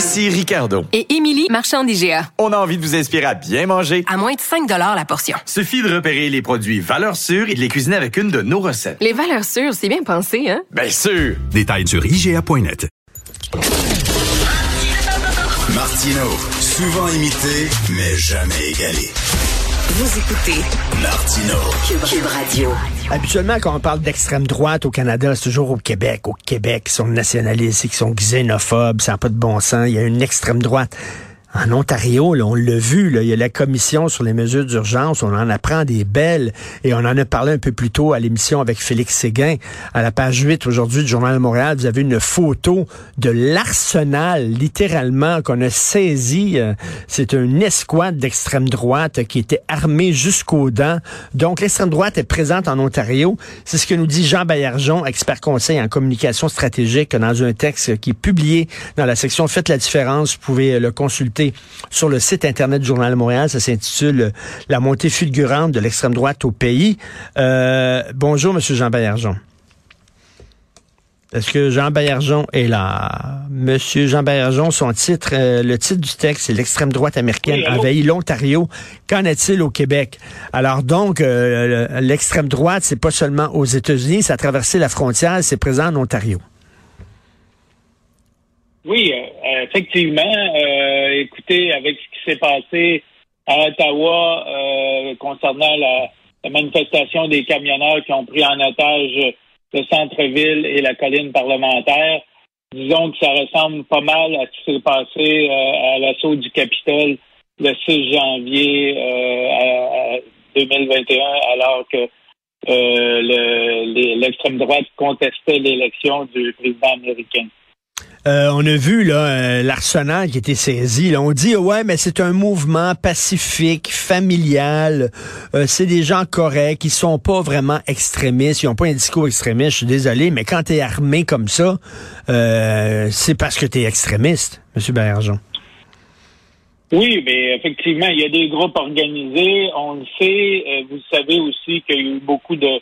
Ici Ricardo. Et Émilie, marchand d'IGA. On a envie de vous inspirer à bien manger. À moins de 5 la portion. Suffit de repérer les produits valeurs sûres et de les cuisiner avec une de nos recettes. Les valeurs sûres, c'est bien pensé, hein? Bien sûr! Détails sur IGA.net. Martino, souvent imité, mais jamais égalé. Vous écoutez Martino. Cube Radio. Habituellement, quand on parle d'extrême droite au Canada, c'est toujours au Québec. Au Québec, ils sont nationalistes, ils sont xénophobes, ça n'a pas de bon sens. Il y a une extrême droite. En Ontario, là, on l'a vu, là, il y a la commission sur les mesures d'urgence, on en apprend des belles, et on en a parlé un peu plus tôt à l'émission avec Félix Séguin. À la page 8 aujourd'hui du Journal de Montréal, vous avez une photo de l'arsenal, littéralement, qu'on a saisi. Euh, C'est une escouade d'extrême droite qui était armée jusqu'aux dents. Donc, l'extrême droite est présente en Ontario. C'est ce que nous dit Jean Baillargeon, expert conseil en communication stratégique, dans un texte qui est publié dans la section Faites la différence. Vous pouvez le consulter sur le site Internet du Journal de Montréal. Ça s'intitule euh, La montée fulgurante de l'extrême droite au pays. Euh, bonjour, Monsieur Jean Baillargeon. Est-ce que Jean Baillargeon est là? Monsieur Jean Baillargeon, son titre, euh, le titre du texte, c'est l'extrême droite américaine envahit l'Ontario. Qu'en est-il au Québec? Alors donc, euh, l'extrême droite, c'est pas seulement aux États-Unis, ça a traversé la frontière, c'est présent en Ontario. Oui, euh, effectivement. Euh, écoutez, avec ce qui s'est passé à Ottawa euh, concernant la, manifestation des camionneurs qui ont pris en otage le centre-ville et la colline parlementaire, disons que ça ressemble pas mal à ce qui s'est passé à l'assaut du Capitole le 6 janvier 2021, alors que l'extrême droite contestait l'élection du président américain. Euh, on a vu là euh, l'arsenal qui était saisi. Là. On dit ouais, mais c'est un mouvement pacifique, familial. Euh, c'est des gens corrects, ils sont pas vraiment extrémistes, ils ont pas un discours extrémiste. Je suis désolé, mais quand tu es armé comme ça, c'est parce que tu es extrémiste, Monsieur Bergeon. Oui, mais effectivement, il y a des groupes organisés. On le sait. vous savez aussi qu'il y a eu beaucoup de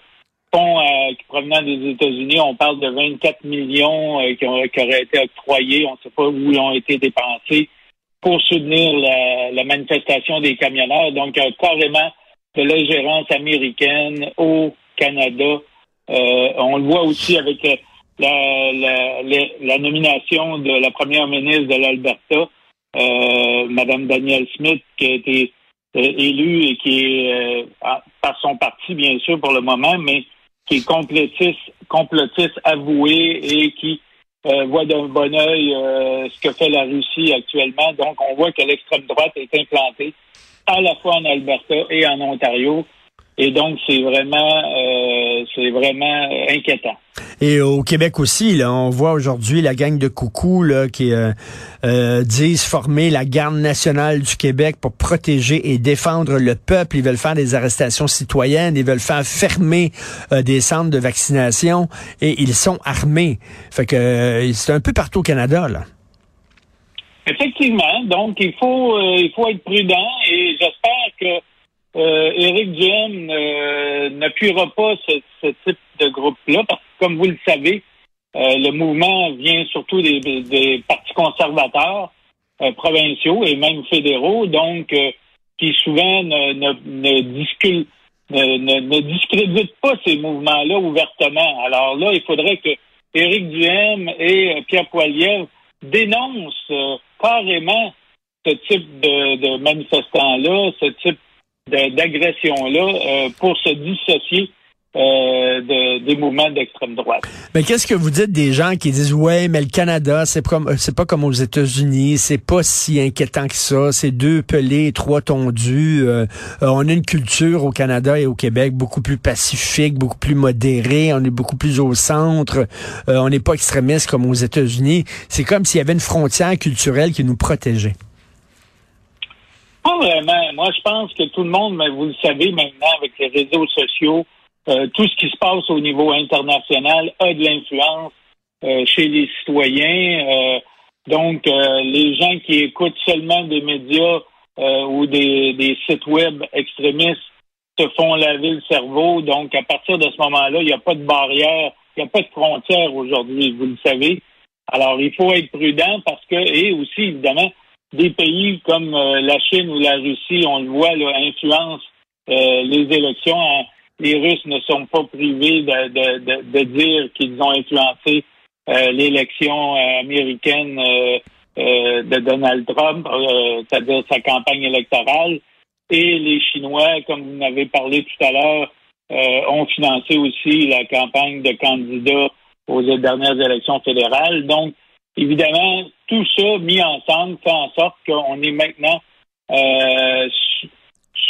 euh, provenant des États-Unis, on parle de 24 millions euh, qui, qui, auraient été octroyés, on ne sait pas où ils ont été dépensés pour soutenir la, manifestation des camionneurs. Donc, carrément de l'ingérence américaine au Canada. Euh, on le voit aussi avec la, nomination de la première ministre de l'Alberta, euh, Madame Danielle Smith, qui a été élue et qui est par son parti, bien sûr, pour le moment, mais qui est complotiste, complotiste avoué et qui euh, voit d'un bon oeil euh, ce que fait la Russie actuellement. Donc, on voit que l'extrême droite est implantée à la fois en Alberta et en Ontario. Et donc, c'est vraiment, euh, c'est vraiment inquiétant. Et au Québec aussi, là, on voit aujourd'hui la gang de coucou là, qui euh, euh, disent former la garde nationale du Québec pour protéger et défendre le peuple. Ils veulent faire des arrestations citoyennes, ils veulent faire fermer euh, des centres de vaccination et ils sont armés. Fait que euh, c'est un peu partout au Canada là. Effectivement, donc il faut il faut être prudent et j'espère que euh, Éric Duhem euh, n'appuiera pas ce, ce, type de groupe-là, parce comme vous le savez, euh, le mouvement vient surtout des, partis conservateurs euh, provinciaux et même fédéraux, donc euh, qui souvent ne, ne, discréditent pas ces mouvements-là ouvertement. Alors là, il faudrait que Éric Duhem et Pierre Poilievre dénoncent carrément ce type de, de manifestants-là, ce type d'agression-là pour se dissocier euh, de, des mouvements d'extrême droite. Mais qu'est-ce que vous dites des gens qui disent ouais, mais le Canada, c'est comme c'est pas comme aux États-Unis, c'est pas si inquiétant que ça, c'est deux pelés, trois tondus. Euh, euh, on a une culture au Canada et au Québec beaucoup plus pacifique, beaucoup plus modérée, on est beaucoup plus au centre, euh, on n'est pas extrémiste comme aux États-Unis. C'est comme s'il y avait une frontière culturelle qui nous protégeait. Pas vraiment. Moi, je pense que tout le monde, mais vous le savez maintenant avec les réseaux sociaux, euh, tout ce qui se passe au niveau international a de l'influence euh, chez les citoyens. Euh, donc, les gens qui écoutent seulement des médias ou des, sites web extrémistes se font laver le cerveau. Donc, à partir de ce moment-là, il n'y a pas de barrière, il n'y a pas de frontière aujourd'hui, vous le savez. Alors, il faut être prudent parce que, et aussi, évidemment, des pays comme la Chine ou la Russie, on le voit, là, influencent les élections les Russes ne sont pas privés de, de, de, de dire qu'ils ont influencé euh, l'élection euh, américaine euh, de Donald Trump, c'est-à-dire sa campagne électorale. Et les Chinois, comme vous n'avez parlé tout à l'heure, ont financé aussi la campagne de candidats aux dernières élections fédérales. Donc, évidemment, tout ça mis ensemble fait en sorte qu'on est maintenant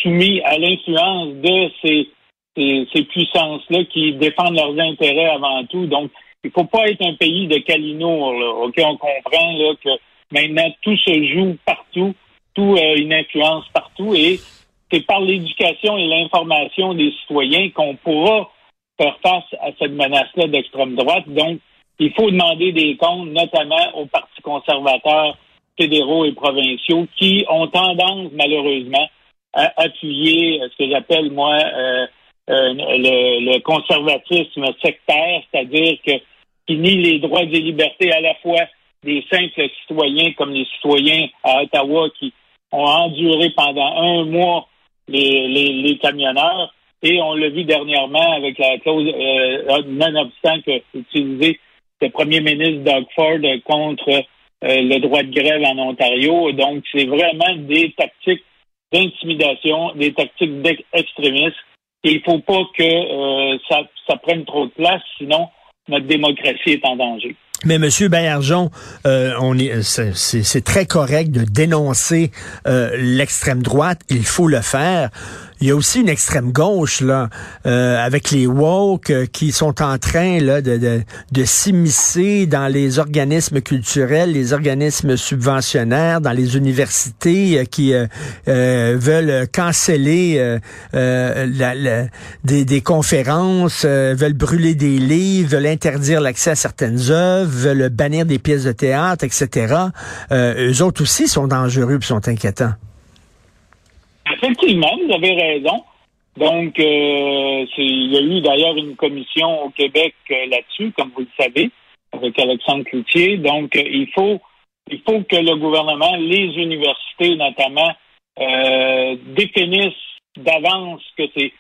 soumis à l'influence de ces ces, puissances-là qui défendent leurs intérêts avant tout. Donc, il ne faut pas être un pays de calinours. Là. OK, on comprend là, que maintenant tout se joue partout, tout a une influence partout, et c'est par l'éducation et l'information des citoyens qu'on pourra faire face à cette menace-là d'extrême droite. Donc, il faut demander des comptes, notamment aux partis conservateurs fédéraux et provinciaux, qui ont tendance, malheureusement, à appuyer ce que j'appelle, moi, euh, euh, le, conservatisme sectaire, c'est-à-dire que qui nie les droits et libertés à la fois des simples citoyens comme les citoyens à Ottawa qui ont enduré pendant un mois les, les, camionneurs. Et on l'a vu dernièrement avec la clause, euh, nonobstant que utilisé le premier ministre Doug Ford contre euh, le droit de grève en Ontario. Donc, c'est vraiment des tactiques d'intimidation, des tactiques d'extrémisme et il ne faut pas que euh, ça, ça prenne trop de place, sinon notre démocratie est en danger. Mais Monsieur Baillargeon, euh, on est, c'est, très correct de dénoncer euh, l'extrême droite. Il faut le faire. Il y a aussi une extrême gauche là, euh, avec les woke euh, qui sont en train là de, de, de s'immiscer dans les organismes culturels, les organismes subventionnaires, dans les universités euh, qui veulent canceller la, la, des, des, conférences, veulent brûler des livres, veulent interdire l'accès à certaines œuvres, veulent bannir des pièces de théâtre, etc. eux autres aussi sont dangereux et sont inquiétants. Effectivement, vous avez raison. Donc, euh, il y a eu d'ailleurs une commission au Québec euh, là-dessus, comme vous le savez, avec Alexandre Cloutier. Donc, euh, il faut il faut que le gouvernement, les universités notamment, définissent d'avance que c'est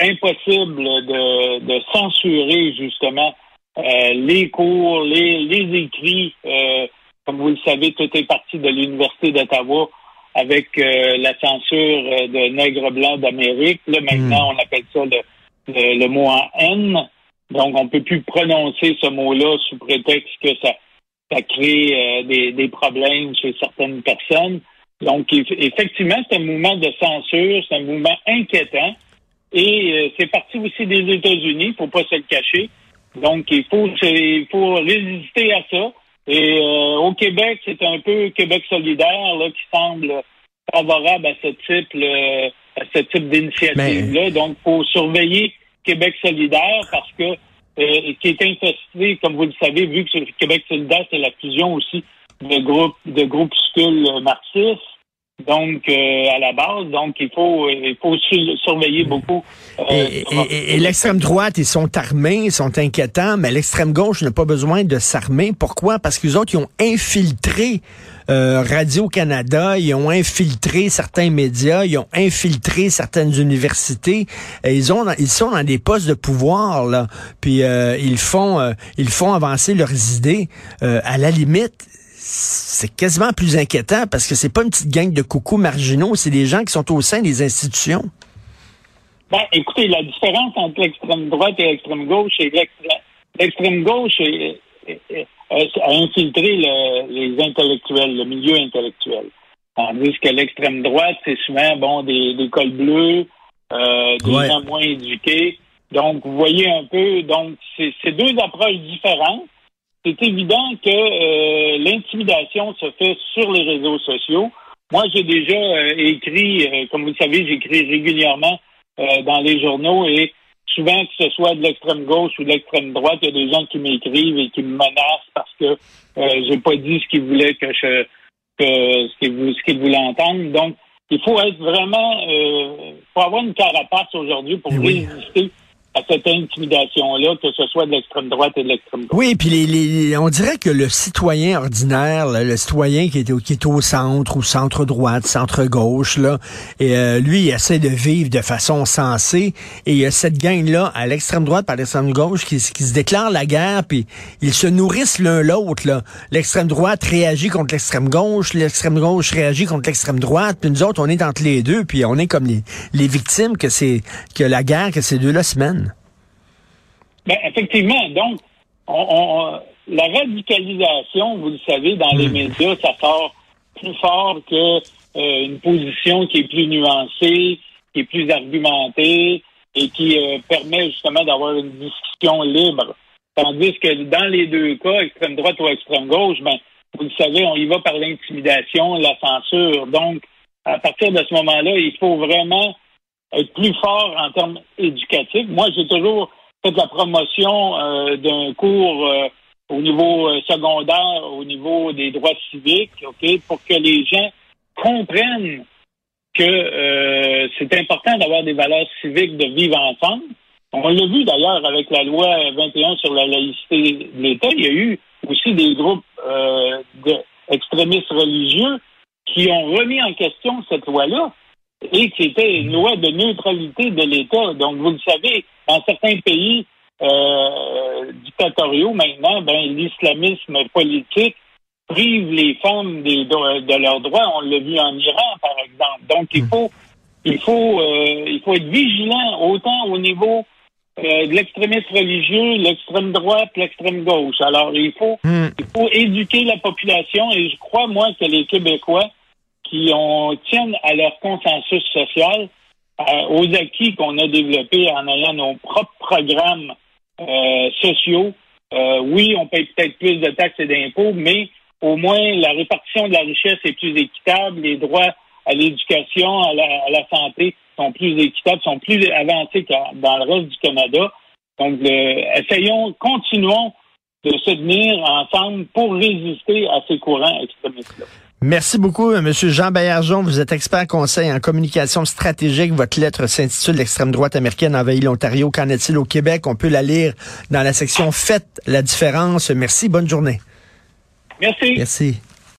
impossible de, censurer justement les cours, les, les écrits. comme vous le savez, tout est parti de l'Université d'Ottawa avec euh, la censure euh, de nègre blanc d'Amérique. Là, maintenant, hmm. on appelle ça le, le, mot en N. Donc, on peut plus prononcer ce mot-là sous prétexte que ça, ça crée euh, des, des, problèmes chez certaines personnes. Donc, effectivement, c'est un mouvement de censure, c'est un mouvement inquiétant. Et c'est parti aussi des États-Unis, il faut pas se le cacher. Donc, il faut, il faut résister à ça. Et euh, au Québec, c'est un peu Québec solidaire là, qui semble favorable à ce type, à ce type d'initiative-là. Donc, il faut surveiller Québec solidaire parce que euh, qui est infesté, comme vous le savez, vu que Québec solidaire, c'est la fusion aussi de groupes de groupuscules marxistes. Donc, euh, à la base, donc il faut, il faut surveiller beaucoup. Euh, et, l'extrême droite, ils sont armés, ils sont inquiétants, mais l'extrême gauche n'a pas besoin de s'armer. Pourquoi? Parce qu'ils autres, ils ont infiltré euh, Radio-Canada, ils ont infiltré certains médias, ils ont infiltré certaines universités. ils ont, ils sont dans des postes de pouvoir là, puis ils font, ils font avancer leurs idées. à la limite, c'est quasiment plus inquiétant parce que c'est pas une petite gang de coucous marginaux, c'est des gens qui sont au sein des institutions. Ben, écoutez, la différence entre l'extrême droite et l'extrême gauche, c'est que l'extrême- gauche est- est- est- a infiltré le- les intellectuels, le milieu intellectuel. Tandis que l'extrême droite, c'est souvent bon des, des cols bleus, euh, des Ouais. gens moins éduqués. Donc, vous voyez un peu, donc c'est deux approches différentes. C'est évident que euh, l'intimidation se fait sur les réseaux sociaux. Moi, j'ai déjà euh, écrit, euh, comme vous le savez, j'écris régulièrement euh, dans les journaux et souvent que ce soit de l'extrême gauche ou de l'extrême droite, il y a des gens qui m'écrivent et qui me menacent parce que euh, j'ai pas dit ce qu'ils voulaient que je que ce qu'ils voulaient entendre. Donc, il faut être vraiment euh, faut avoir une carapace aujourd'hui pour Eh oui. À cette intimidation-là, que ce soit de l'extrême droite et de l'extrême gauche. Oui, puis les, les- on dirait que le citoyen ordinaire, le citoyen qui est, au, qui est au centre ou centre droite, centre gauche, là, euh, lui, il essaie de vivre de façon sensée. Et il y a cette gang-là, à l'extrême droite par l'extrême gauche, qui, qui se déclare la guerre, puis ils se nourrissent l'un l'autre. L'extrême droite réagit contre l'extrême gauche, l'extrême gauche réagit contre l'extrême droite, puis nous autres, on est entre les deux, puis on est comme les, les victimes que c'est que la guerre que ces deux-là se mènent. Ben, effectivement, donc, on, on- la radicalisation, vous le savez, dans les médias, ça sort plus fort que euh, une position qui est plus nuancée, qui est plus argumentée et qui euh, permet justement d'avoir une discussion libre. Tandis que dans les deux cas, extrême droite ou extrême gauche, ben, vous le savez, on y va par l'intimidation, la censure. Donc, à partir de ce moment-là, il faut vraiment être plus fort en termes éducatifs. Moi, j'ai toujours fait la promotion euh, d'un cours euh, au niveau euh, secondaire, au niveau des droits civiques, ok, pour que les gens comprennent que c'est important d'avoir des valeurs civiques, de vivre ensemble. On l'a vu d'ailleurs avec la loi 21 sur la laïcité de l'État. Il y a eu aussi des groupes euh, de- extrémistes religieux qui ont remis en question cette loi-là et qui était une loi de neutralité de l'État. Donc, vous le savez, dans certains pays euh, dictatoriaux maintenant, ben, l'islamisme politique prive les femmes des de leurs droits. On l'a vu en Iran, par exemple. Donc, il faut, il faut, euh, il faut être vigilant autant au niveau euh, de l'extrémisme religieux, l'extrême droite, l'extrême gauche. Alors, il faut, Hmm. il faut éduquer la population et je crois, moi, que les Québécois qui ont, tiennent à leur consensus social, euh, aux acquis qu'on a développés en ayant nos propres programmes euh, sociaux. Euh, oui, on paye peut-être plus de taxes et d'impôts, mais au moins la répartition de la richesse est plus équitable, les droits à l'éducation, à la, à la santé sont plus équitables, sont plus avancés que dans le reste du Canada. Donc, essayons, continuons de se tenir ensemble pour résister à ces courants extrémistes-là. Merci beaucoup, euh, Monsieur Jean Baillargeon. Vous êtes expert conseil en communication stratégique. Votre lettre s'intitule L'extrême droite américaine envahit l'Ontario. Qu'en est-il au Québec? On peut la lire dans la section Faites la différence. Merci. Bonne journée. Merci. Merci.